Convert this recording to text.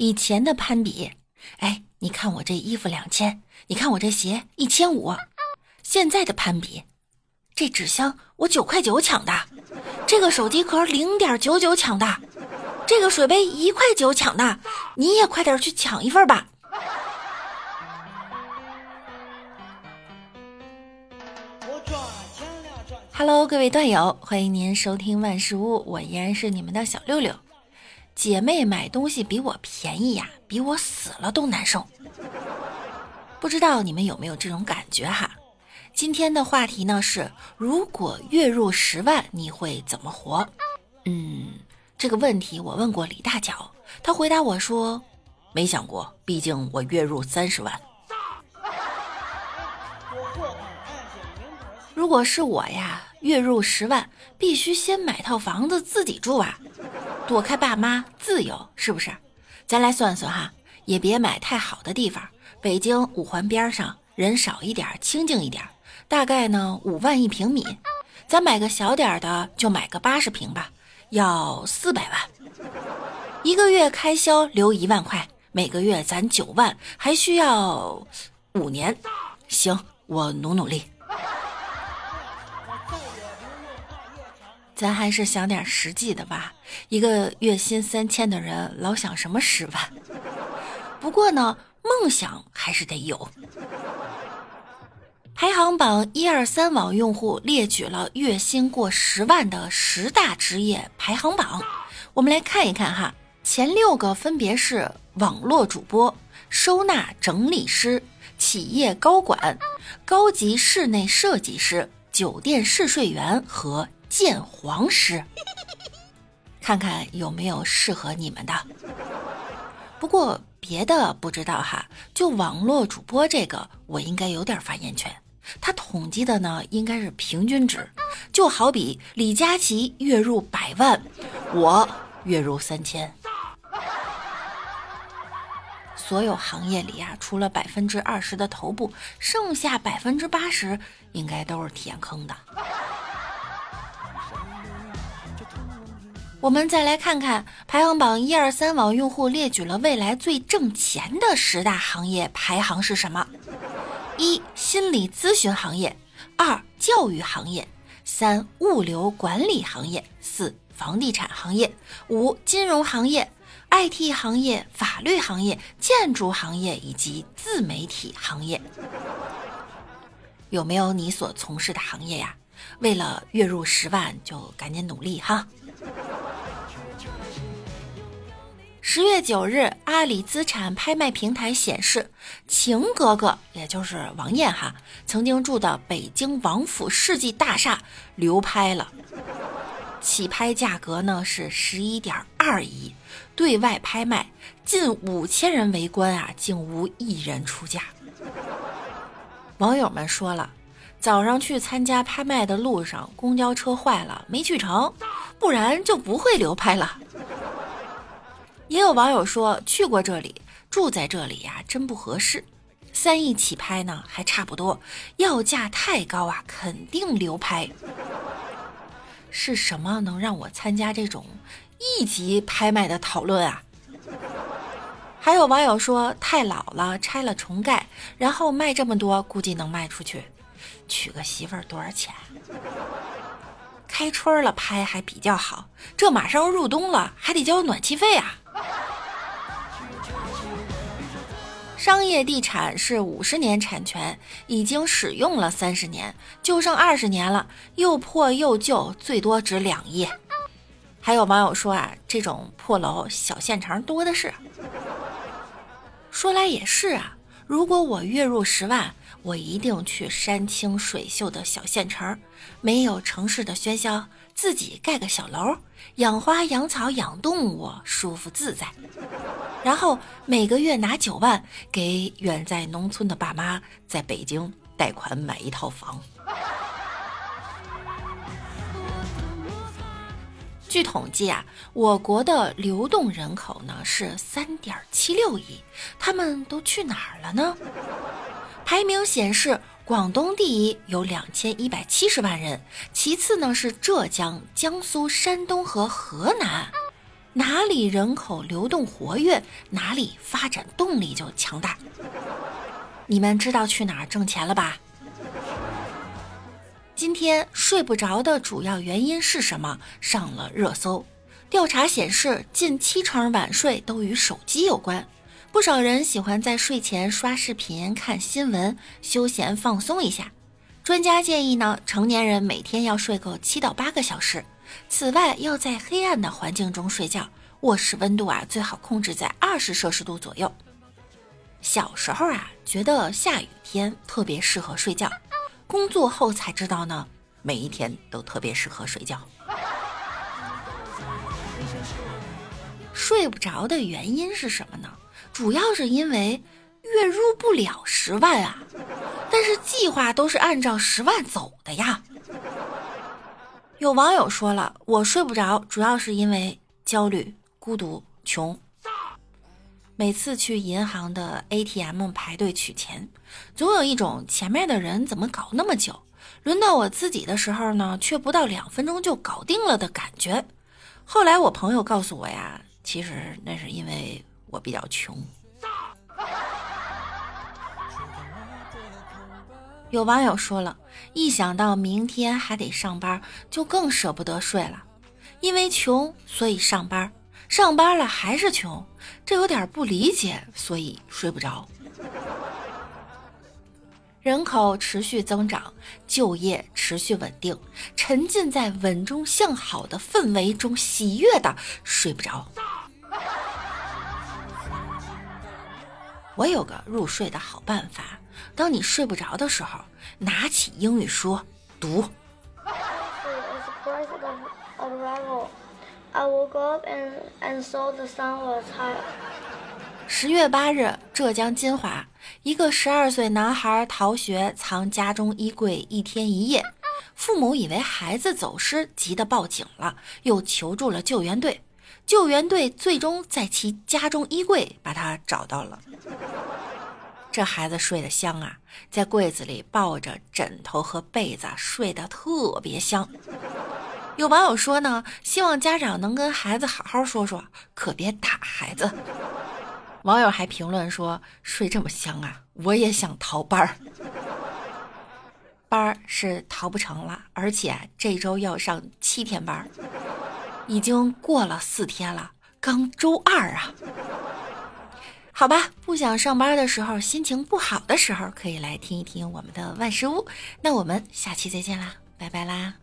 以前的攀比，哎，你看我这衣服两千，你看我这鞋一千五。现在的攀比，这纸箱我九块九抢的，这个手机壳零点九九抢的，这个水杯一块九抢的，你也快点去抢一份吧。Hello，各位段友，欢迎您收听万事屋，我依然是你们的小六六。姐妹买东西比我便宜呀，比我死了都难受。不知道你们有没有这种感觉哈？今天的话题呢是：如果月入十万，你会怎么活？嗯，这个问题我问过李大脚，他回答我说：没想过，毕竟我月入三十万。如果是我呀，月入十万，必须先买套房子自己住啊，躲开爸妈，自由，是不是？咱来算算哈，也别买太好的地方，北京五环边上，人少一点，清静一点，大概呢五万一平米。咱买个小点的，就买个八十平吧，要四百万。一个月开销留一万块，每个月攒九万，还需要五年。行，我努努力。咱还是想点实际的吧。一个月薪三千的人，老想什么十万？不过呢，梦想还是得有。排行榜一二三网用户列举了月薪过十万的十大职业排行榜，我们来看一看哈。前六个分别是网络主播、收纳整理师、企业高管、高级室内设计师、酒店试睡员和。鉴黄师，看看有没有适合你们的。不过别的不知道哈，就网络主播这个，我应该有点发言权。他统计的呢，应该是平均值。就好比李佳琦月入百万，我月入三千。所有行业里啊，除了百分之二十的头部，剩下百分之八十应该都是填坑的。我们再来看看排行榜一二三网用户列举了未来最挣钱的十大行业排行是什么？一、心理咨询行业；二、教育行业；三、物流管理行业；四、房地产行业；五、金融行业、IT 行业、法律行业、建筑行业以及自媒体行业。有没有你所从事的行业呀？为了月入十万，就赶紧努力哈！十月九日，阿里资产拍卖平台显示，晴格格，也就是王艳哈，曾经住的北京王府世纪大厦流拍了，起拍价格呢是十一点二亿，对外拍卖近五千人围观啊，竟无一人出价。网友们说了，早上去参加拍卖的路上，公交车坏了，没去成，不然就不会流拍了。也有网友说去过这里，住在这里呀，真不合适。三亿起拍呢，还差不多，要价太高啊，肯定流拍。是什么能让我参加这种一级拍卖的讨论啊？还有网友说太老了，拆了重盖，然后卖这么多，估计能卖出去。娶个媳妇儿多少钱？开春了拍还比较好，这马上入冬了，还得交暖气费啊。商业地产是五十年产权，已经使用了三十年，就剩二十年了，又破又旧，最多值两亿。还有网友说啊，这种破楼小县城多的是。说来也是啊，如果我月入十万，我一定去山清水秀的小县城，没有城市的喧嚣。自己盖个小楼，养花养草养动物，舒服自在。然后每个月拿九万给远在农村的爸妈，在北京贷款买一套房。据统计啊，我国的流动人口呢是三点七六亿，他们都去哪儿了呢？排名显示。广东第一，有两千一百七十万人，其次呢是浙江、江苏、山东和河南，哪里人口流动活跃，哪里发展动力就强大。你们知道去哪儿挣钱了吧？今天睡不着的主要原因是什么？上了热搜。调查显示，近七成晚睡都与手机有关。不少人喜欢在睡前刷视频、看新闻，休闲放松一下。专家建议呢，成年人每天要睡够七到八个小时。此外，要在黑暗的环境中睡觉，卧室温度啊最好控制在二十摄氏度左右。小时候啊，觉得下雨天特别适合睡觉，工作后才知道呢，每一天都特别适合睡觉。睡不着的原因是什么呢？主要是因为月入不了十万啊，但是计划都是按照十万走的呀。有网友说了，我睡不着，主要是因为焦虑、孤独、穷。每次去银行的 ATM 排队取钱，总有一种前面的人怎么搞那么久，轮到我自己的时候呢，却不到两分钟就搞定了的感觉。后来我朋友告诉我呀，其实那是因为我比较穷。有网友说了，一想到明天还得上班，就更舍不得睡了。因为穷，所以上班；上班了还是穷，这有点不理解，所以睡不着。人口持续增长，就业持续稳定，沉浸在稳中向好的氛围中，喜悦的睡不着。我有个入睡的好办法。当你睡不着的时候，拿起英语书读。十月八日，浙江金华，一个十二岁男孩逃学，藏家中衣柜一天一夜，父母以为孩子走失，急得报警了，又求助了救援队，救援队最终在其家中衣柜把他找到了。这孩子睡得香啊，在柜子里抱着枕头和被子睡得特别香。有网友说呢，希望家长能跟孩子好好说说，可别打孩子。网友还评论说，睡这么香啊，我也想逃班儿。班儿是逃不成了，而且这周要上七天班儿，已经过了四天了，刚周二啊。好吧，不想上班的时候，心情不好的时候，可以来听一听我们的万事屋。那我们下期再见啦，拜拜啦。